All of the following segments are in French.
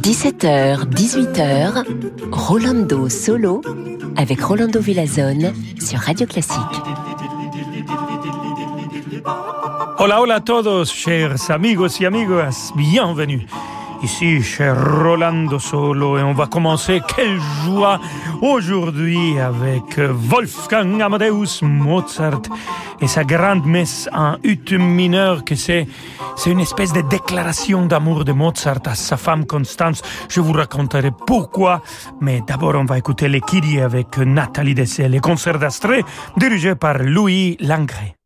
17h, 18h, Rolando Solo avec Rolando Villazone sur Radio Classique. Hola, hola a todos, chers amigos y amigas, bienvenue. Ici, cher Rolando Solo, et on va commencer. Quelle joie aujourd'hui avec Wolfgang Amadeus Mozart et sa grande messe en ut mineur, que c'est, c'est une espèce de déclaration d'amour de Mozart à sa femme Constance. Je vous raconterai pourquoi, mais d'abord on va écouter les Kyrie avec Nathalie Dessay, les concerts d'Astrée dirigés par Louis Langré.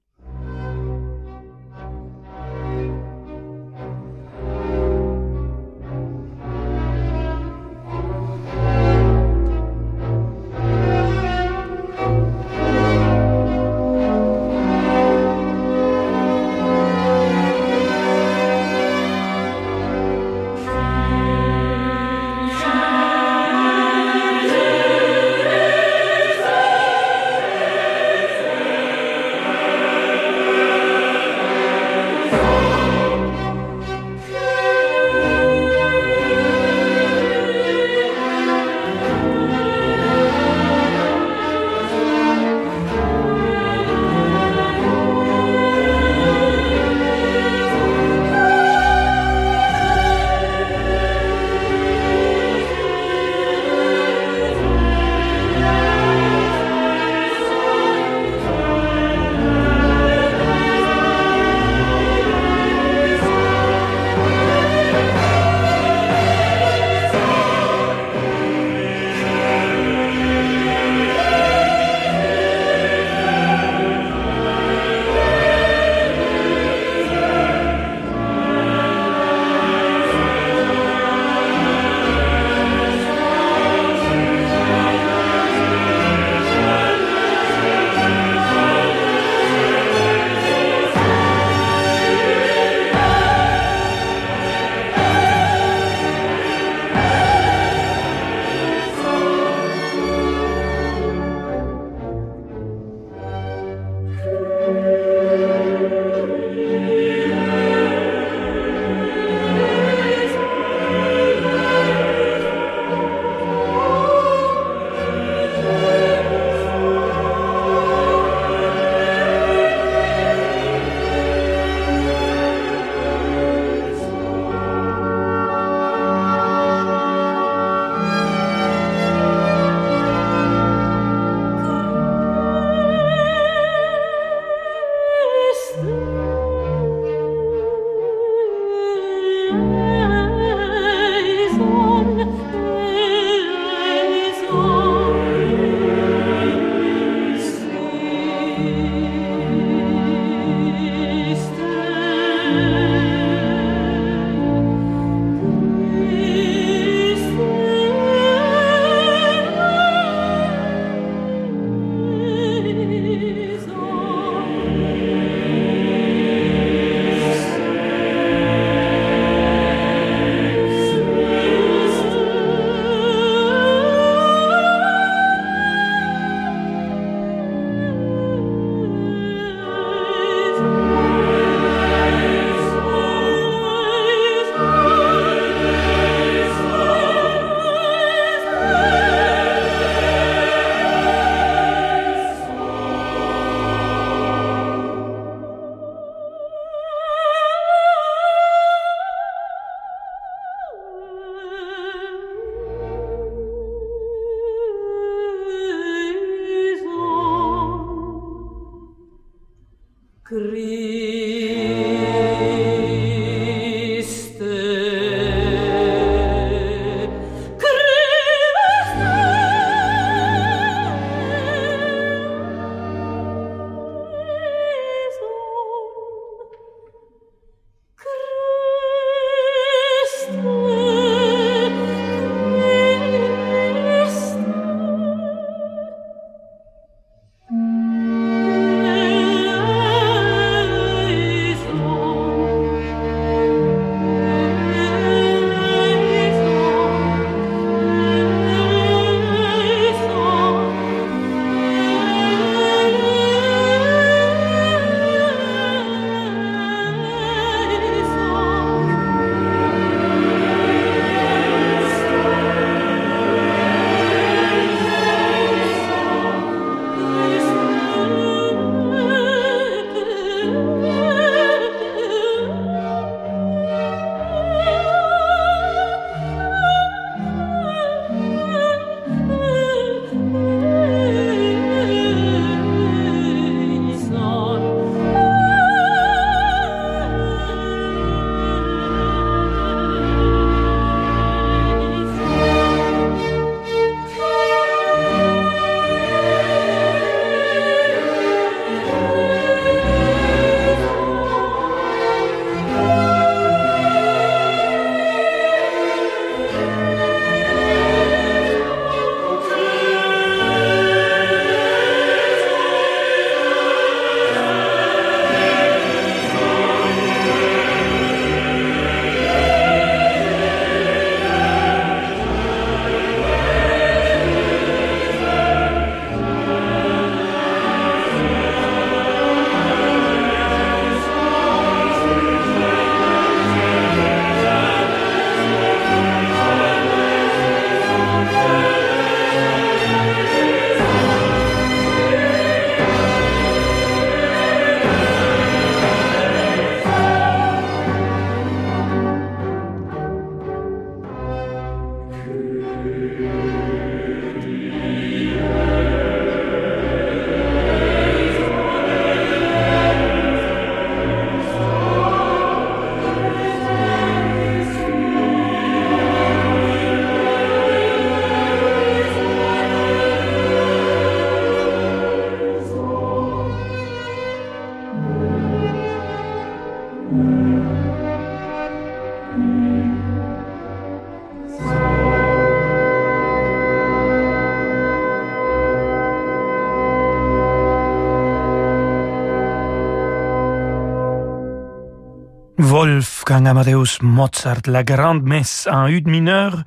Wolfgang Amadeus Mozart, la grande messe en ut mineur,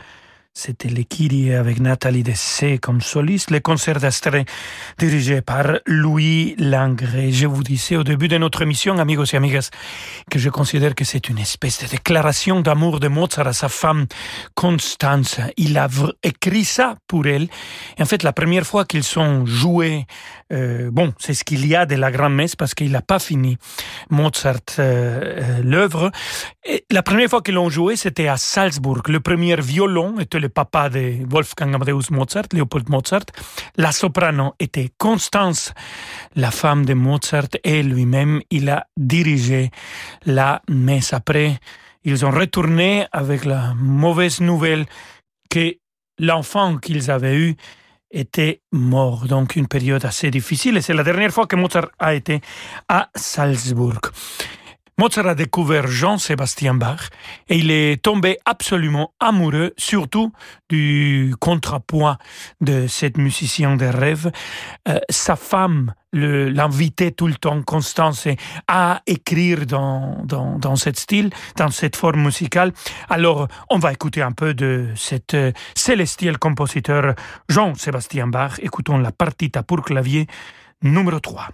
c'était les avec Nathalie Dessay comme soliste, les concerts d'Astrée dirigés par Louis Langré. Je vous disais au début de notre émission, amigos et amigas, que je considère que c'est une espèce de déclaration d'amour de Mozart à sa femme Constance. Il a écrit ça pour elle. En fait, la première fois qu'ils sont joués, euh, bon, c'est ce qu'il y a de la grande messe parce qu'il n'a pas fini Mozart euh, euh, l'œuvre. La première fois qu'ils l'ont joué, c'était à Salzbourg. Le premier violon était le papa de Wolfgang Amadeus Mozart, Leopold Mozart. La soprano était Constance, la femme de Mozart, et lui-même, il a dirigé la messe. Après, ils ont retourné avec la mauvaise nouvelle que l'enfant qu'ils avaient eu était mort. Donc une période assez difficile. Et c'est la dernière fois que Mozart a été à Salzbourg. Mozart a découvert Jean-Sébastien Bach et il est tombé absolument amoureux, surtout du contrepoint de cette musicien de rêve. Euh, sa femme l'invitait tout le temps, Constance, à écrire dans, dans, dans ce style, dans cette forme musicale. Alors, on va écouter un peu de cet euh, compositeur Jean-Sébastien Bach. Écoutons la partita pour clavier numéro 3.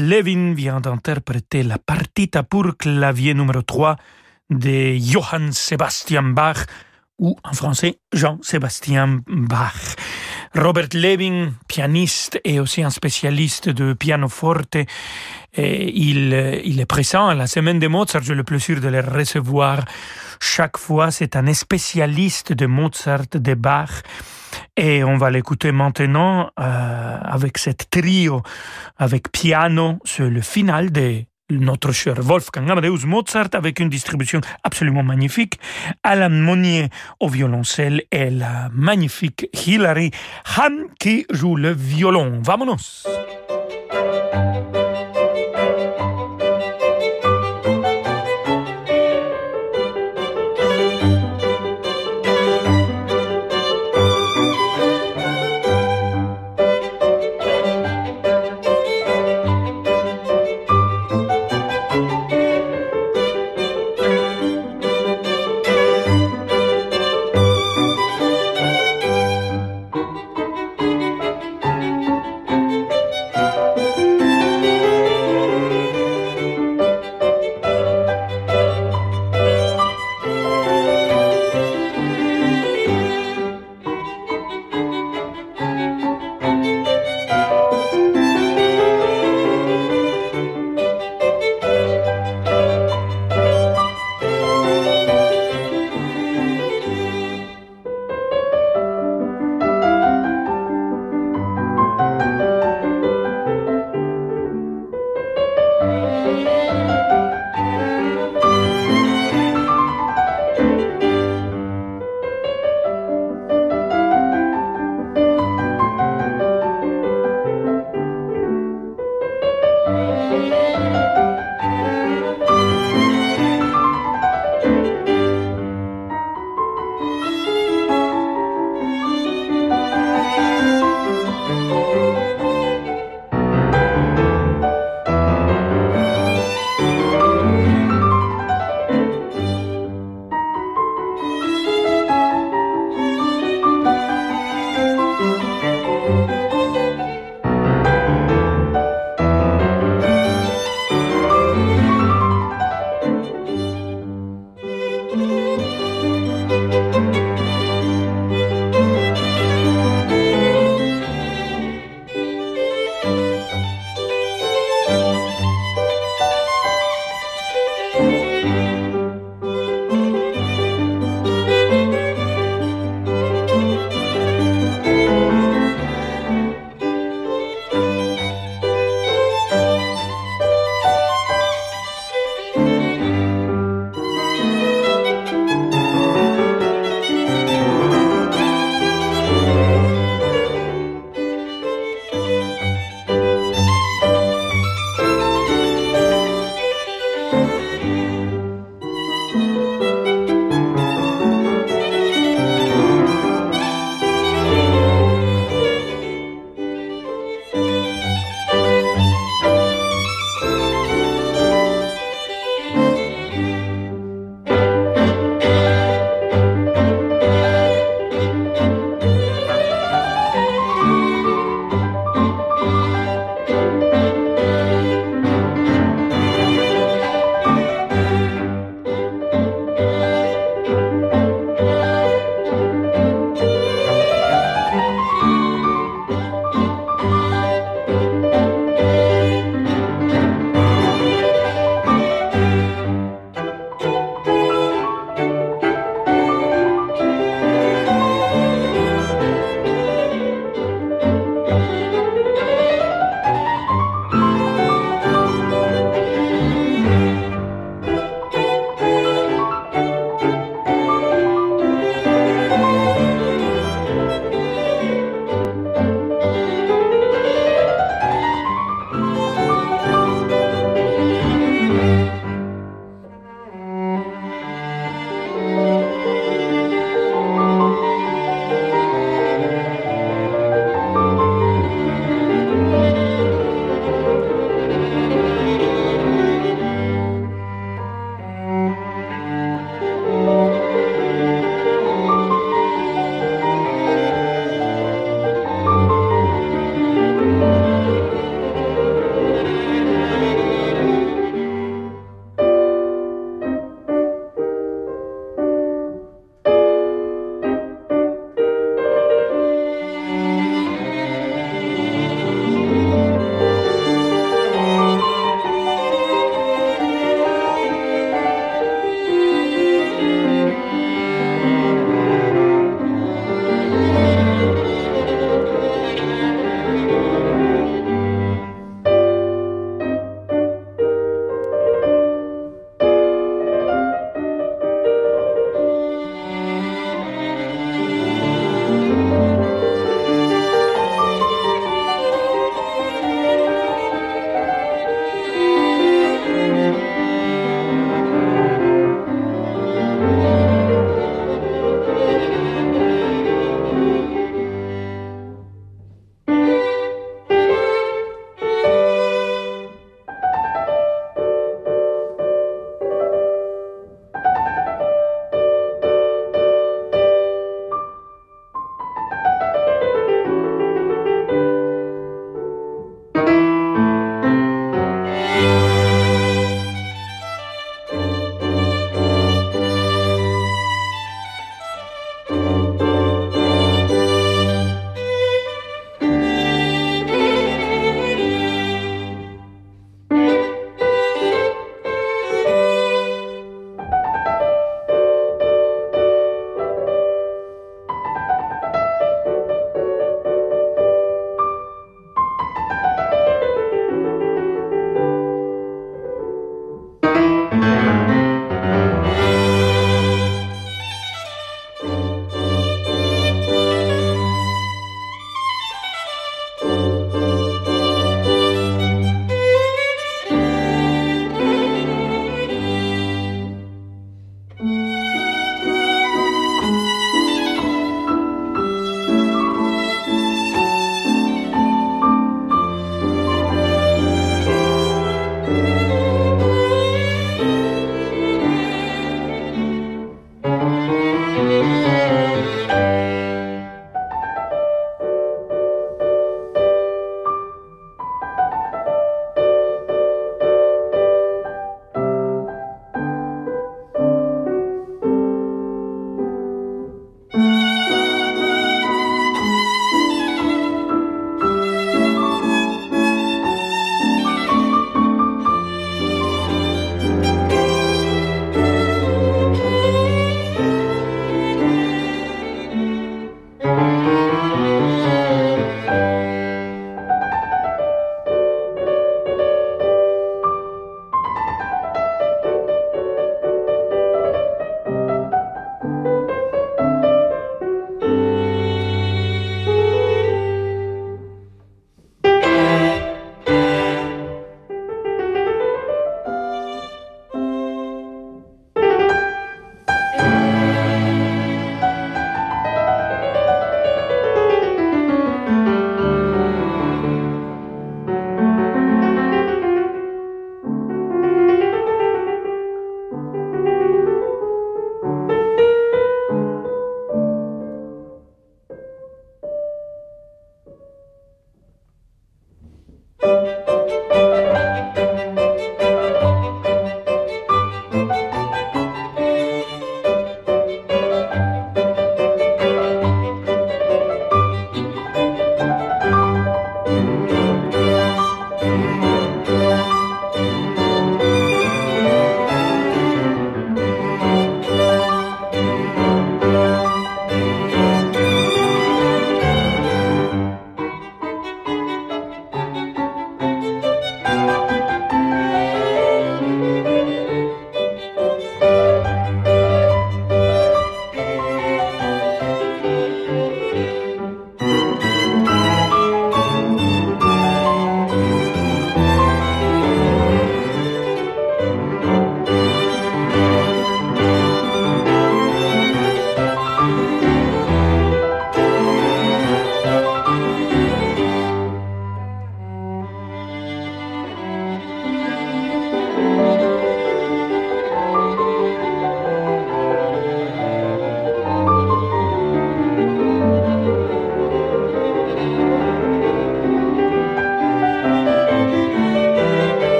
Levin vient d'interpréter la partita pour clavier numéro 3 de Johann Sebastian Bach, ou en français Jean-Sébastien Bach. Robert Levin, pianiste et aussi un spécialiste de pianoforte, il est présent à la semaine de Mozart. J'ai le plaisir de le recevoir chaque fois. C'est un spécialiste de Mozart, de Bach. Et on va l'écouter maintenant euh, avec cette trio, avec piano, sur le final de notre cher Wolfgang Amadeus Mozart avec une distribution absolument magnifique, Alan Monnier au violoncelle et la magnifique Hilary Hahn qui joue le violon. Vamonos!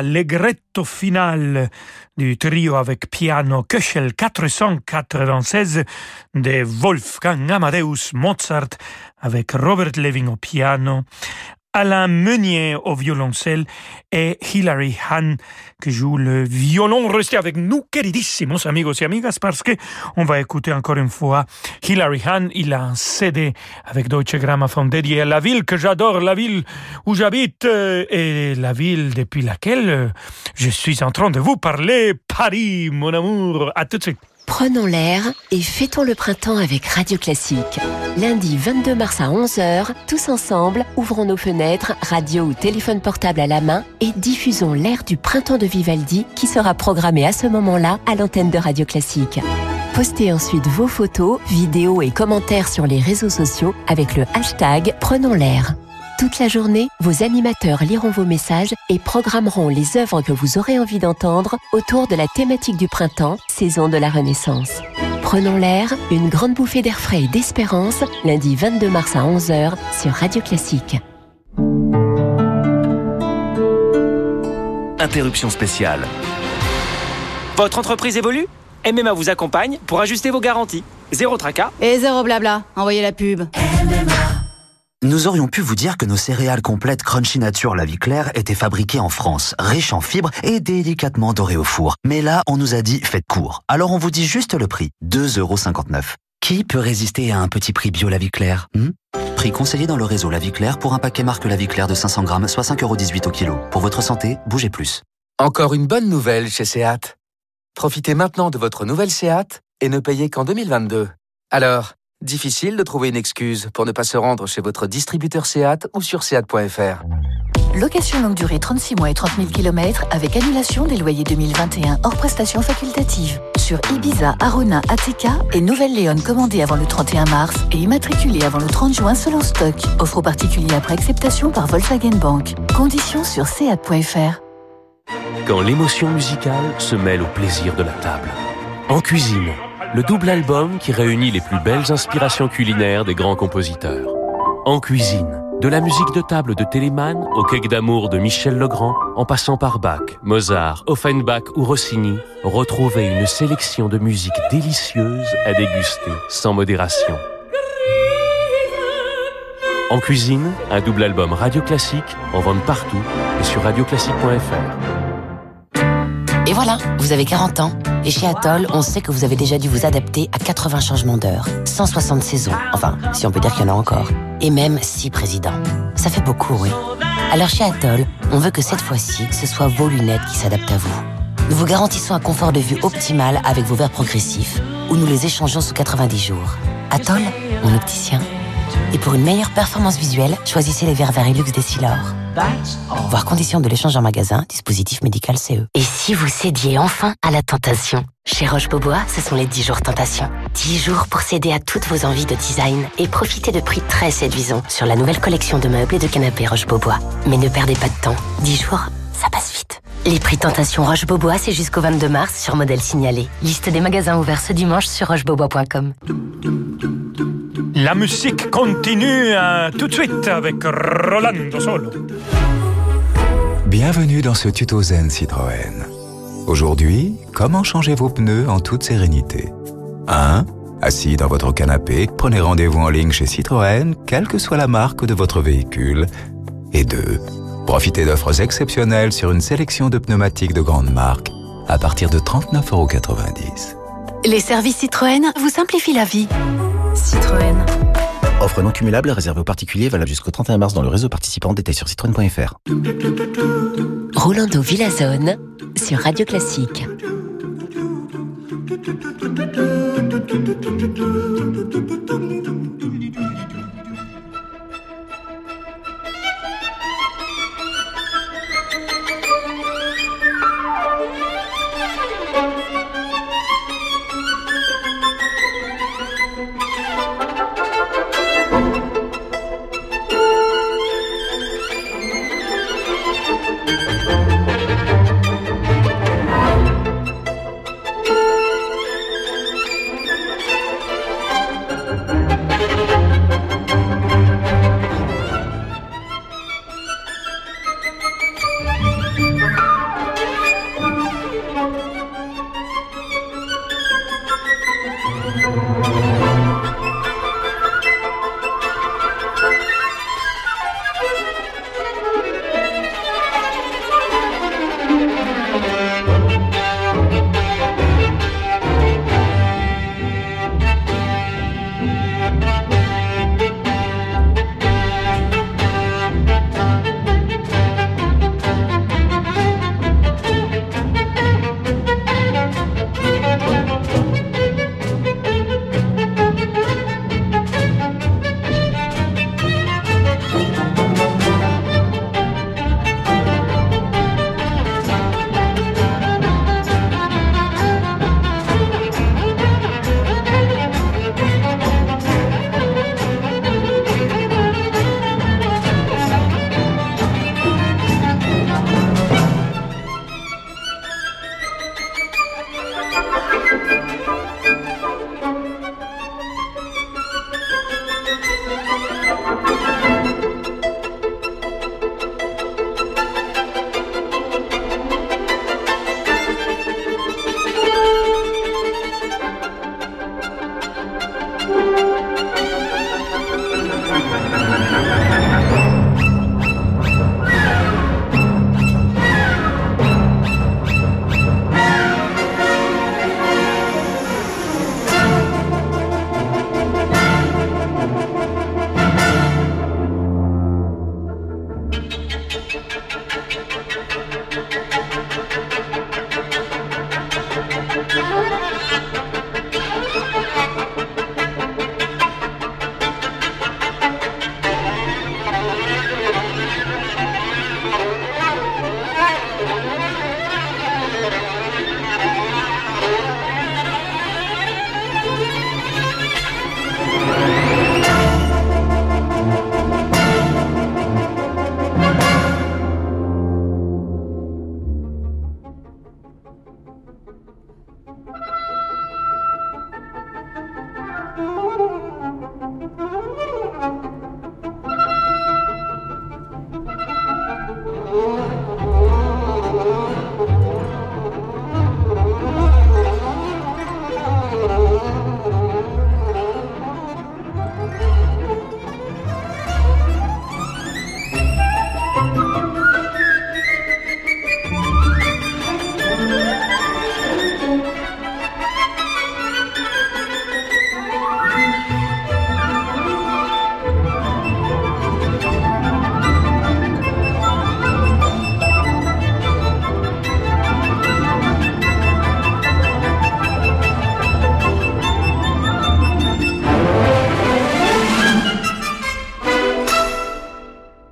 L'allegretto final du trio avec piano Köchel 496 de Wolfgang Amadeus Mozart avec Robert Levin au piano, Alain Meunier au violoncelle et Hilary Hahn qui joue le violon. Restez avec nous, queridissimos amigos et amigas, parce que on va écouter encore une fois Hilary Hahn. Il a un CD avec Deutsche Grammophon dédié à la ville que j'adore, la ville où j'habite euh, et la ville depuis laquelle euh, je suis en train de vous parler, Paris, mon amour. À tout de suite. Prenons l'air et fêtons le printemps avec Radio Classique. Lundi 22 mars à 11h, tous ensemble, ouvrons nos fenêtres, radio ou téléphone portable à la main et diffusons l'air du printemps de Vivaldi qui sera programmé à ce moment-là à l'antenne de Radio Classique. Postez ensuite vos photos, vidéos et commentaires sur les réseaux sociaux avec le hashtag Prenons l'air. Toute la journée, vos animateurs liront vos messages et programmeront les œuvres que vous aurez envie d'entendre autour de la thématique du printemps, saison de la Renaissance. Prenons l'air, une grande bouffée d'air frais et d'espérance, lundi 22 mars à 11h sur Radio Classique. Interruption spéciale. Votre entreprise évolue? MMA vous accompagne pour ajuster vos garanties. Zéro tracas. Et zéro blabla. Envoyez la pub. Nous aurions pu vous dire que nos céréales complètes Crunchy Nature La Claire étaient fabriquées en France, riches en fibres et délicatement dorées au four. Mais là, on nous a dit faites court. Alors on vous dit juste le prix, 2,59€. Qui peut résister à un petit prix bio La Claire hmm? Prix conseillé dans le réseau La Claire pour un paquet marque La Vie Claire de 500 grammes, soit 5,18€ au kilo. Pour votre santé, bougez plus. Encore une bonne nouvelle chez Seat. Profitez maintenant de votre nouvelle Seat et ne payez qu'en 2022. Alors, Difficile de trouver une excuse pour ne pas se rendre chez votre distributeur SEAT ou sur SEAT.fr. Location longue durée 36 mois et 30 000 km avec annulation des loyers 2021 hors prestations facultatives. Sur Ibiza, Arona, ATK et Nouvelle-Léon commandée avant le 31 mars et immatriculée avant le 30 juin selon stock. Offre aux particuliers après acceptation par Volkswagen Bank. Conditions sur SEAT.fr. Quand l'émotion musicale se mêle au plaisir de la table. En cuisine le double album qui réunit les plus belles inspirations culinaires des grands compositeurs. En cuisine, de la musique de table de Telemann au cake d'amour de Michel Legrand, en passant par Bach, Mozart, Offenbach ou Rossini, retrouvez une sélection de musique délicieuse à déguster sans modération. En cuisine, un double album radio classique en vente partout et sur radioclassique.fr. Et voilà, vous avez 40 ans. Et chez Atoll, on sait que vous avez déjà dû vous adapter à 80 changements d'heures, 160 saisons, enfin, si on peut dire qu'il y en a encore, et même 6 présidents. Ça fait beaucoup, oui. Alors chez Atoll, on veut que cette fois-ci, ce soit vos lunettes qui s'adaptent à vous. Nous vous garantissons un confort de vue optimal avec vos verres progressifs, ou nous les échangeons sous 90 jours. Atoll, mon opticien. Et pour une meilleure performance visuelle, choisissez les verres Varilux Decilor. Voir conditions de l'échange en magasin, dispositif médical CE. Et si vous cédiez enfin à la tentation Chez Roche-Beaubois, ce sont les 10 jours tentation. 10 jours pour céder à toutes vos envies de design et profiter de prix très séduisants sur la nouvelle collection de meubles et de canapés Roche-Beaubois. Mais ne perdez pas de temps. 10 jours, ça passe vite. Les prix tentation Roche-Beaubois, c'est jusqu'au 22 mars sur modèle signalé. Liste des magasins ouverts ce dimanche sur rochebeaubois.com. La musique continue euh, tout de suite avec Rolando Solo. Bienvenue dans ce tuto Zen Citroën. Aujourd'hui, comment changer vos pneus en toute sérénité? 1. Assis dans votre canapé, prenez rendez-vous en ligne chez Citroën, quelle que soit la marque de votre véhicule. Et 2. Profitez d'offres exceptionnelles sur une sélection de pneumatiques de grande marque à partir de 39,90€. Les services Citroën vous simplifient la vie. Citroën. Offre non cumulable réservée aux particuliers valable jusqu'au 31 mars dans le réseau participant. Détail sur citroën.fr. Rolando Villazone sur Radio Classique.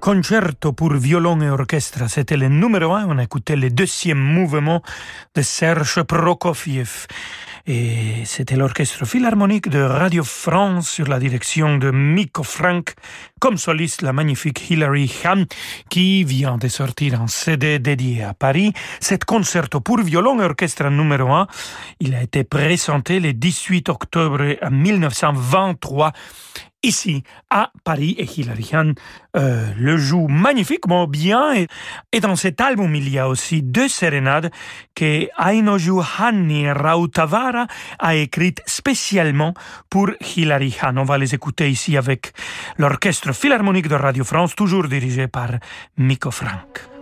Concerto pour violon et orchestre, c'était le numéro un. On a écouté le deuxième mouvement de Serge Prokofiev. Et c'était l'orchestre philharmonique de Radio France sur la direction de Miko Frank, comme soliste la magnifique Hilary Hahn, qui vient de sortir un CD dédié à Paris. Cet concerto pour violon et orchestre numéro 1, il a été présenté le 18 octobre 1923 ici à Paris et Hilary Hahn euh, le joue magnifiquement bien et, dans cet album il y a aussi deux sérénades que Aino Hanni Rautavara a écrites spécialement pour Hilary Hahn. On va les écouter ici avec l'orchestre philharmonique de Radio France, toujours dirigé par Miko Frank.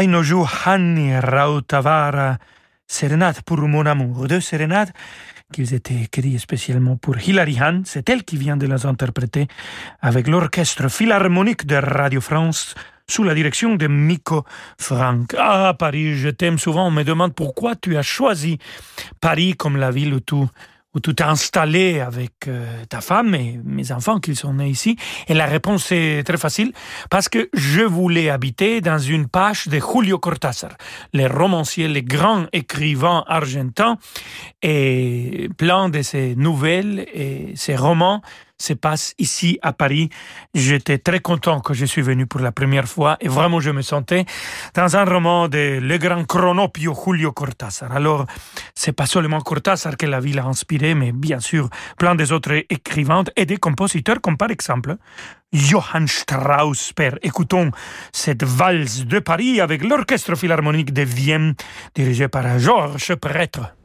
Ainoju Hani Rautavara, sérénade pour mon amour. Deux sérénades qu'ils étaient écrits spécialement pour Hilary Hahn. C'est elle qui vient de les interpréter avec l'orchestre philharmonique de Radio France sous la direction de Miko Frank. Ah, Paris, je t'aime souvent. On me demande pourquoi tu as choisi Paris comme la ville où tout où tu t'es installé avec euh, ta femme et mes enfants qui sont nés ici. Et la réponse est très facile, parce que je voulais habiter dans une page de Julio Cortázar, le romancier, le grand écrivain argentin, et plein de ses nouvelles et ses romans se passe ici à Paris. J'étais très content que je suis venu pour la première fois et vraiment je me sentais dans un roman de le grand chronopio Julio Cortázar. Alors, c'est pas seulement Cortázar que la ville a inspiré, mais bien sûr plein des autres écrivains et des compositeurs comme par exemple Johann Strauss. Père, écoutons cette valse de Paris avec l'orchestre philharmonique de Vienne dirigé par Georges Prêtre.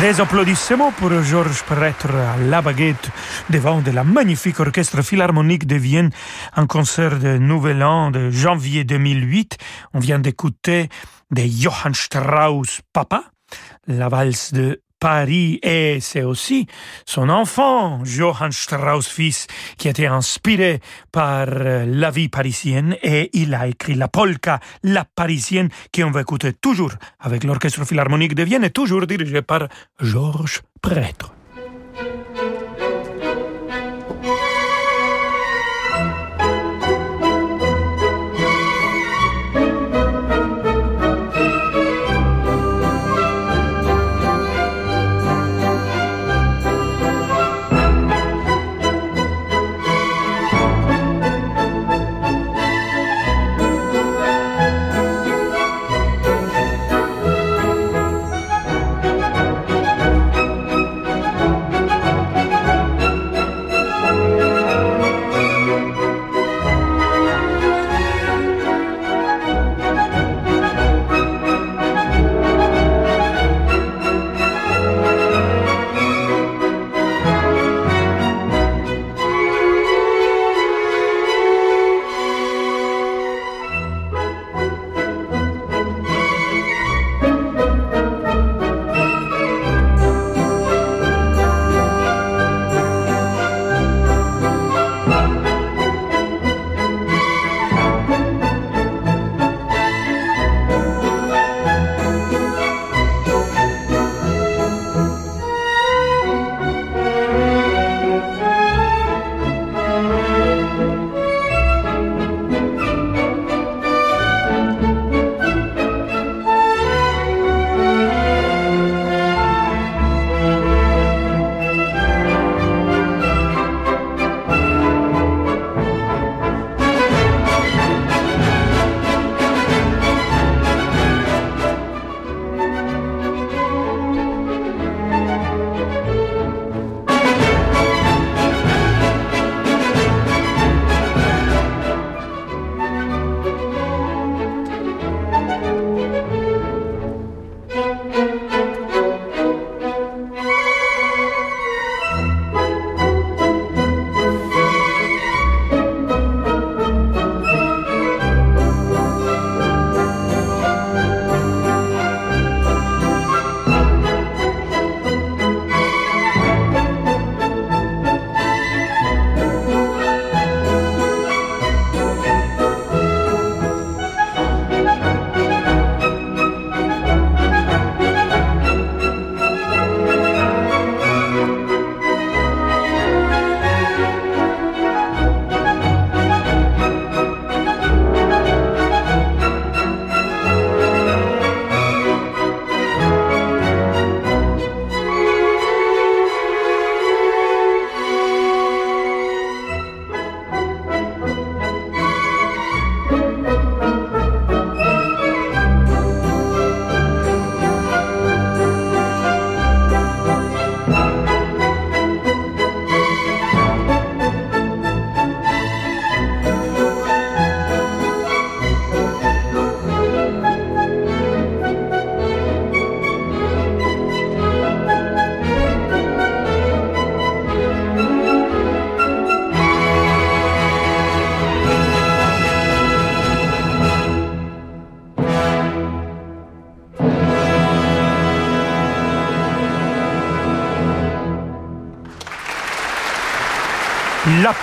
Des applaudissements pour Georges Prêtre à la baguette devant de la magnifique orchestre philharmonique de Vienne, un concert de Nouvel An de janvier 2008. On vient d'écouter de Johann Strauss Papa, la valse de Paris et c'est aussi son enfant, Johann Strauss fils, qui été inspiré par euh, la vie parisienne et il a écrit la polka, la parisienne, qui on va écouter toujours avec l'Orchestre Philharmonique de Vienne toujours dirigé par Georges Prêtre.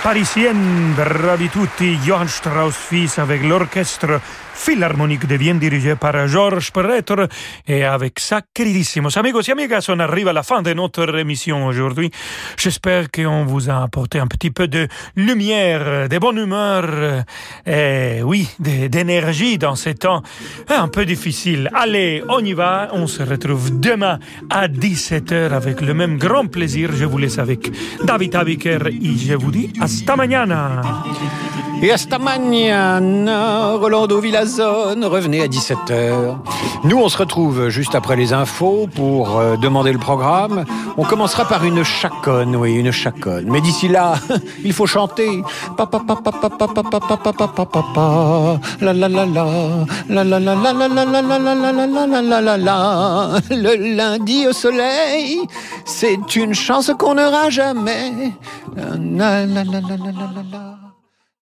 Parisienne, bravi tutti, Johann Strauss fils avec l'orchestre Philharmonique de Vienne dirigé par Georges Perretor et avec ça, queridísimos amigos y amigas, on arrive à la fin de notre émission aujourd'hui. J'espère qu'on vous a apporté un petit peu de lumière, de bonne humeur et oui, d'énergie dans ces temps un peu difficiles. Allez, on y va, on se retrouve demain à 17h avec le même grand plaisir. Je vous laisse avec David Abiker et je vous dis hasta mañana. Et hasta mañana, Rolando Villazone, revenez à 17h. Nous, on se retrouve juste après les infos pour euh, demander le programme. On commencera par une chaconne, oui, une chaconne. Mais d'ici là, il faut chanter. Papa, papa, la la la, la la la la la la la la la la la la la la la. Le lundi au soleil, c'est une chance qu'on n'aura jamais. La la la la la la la la.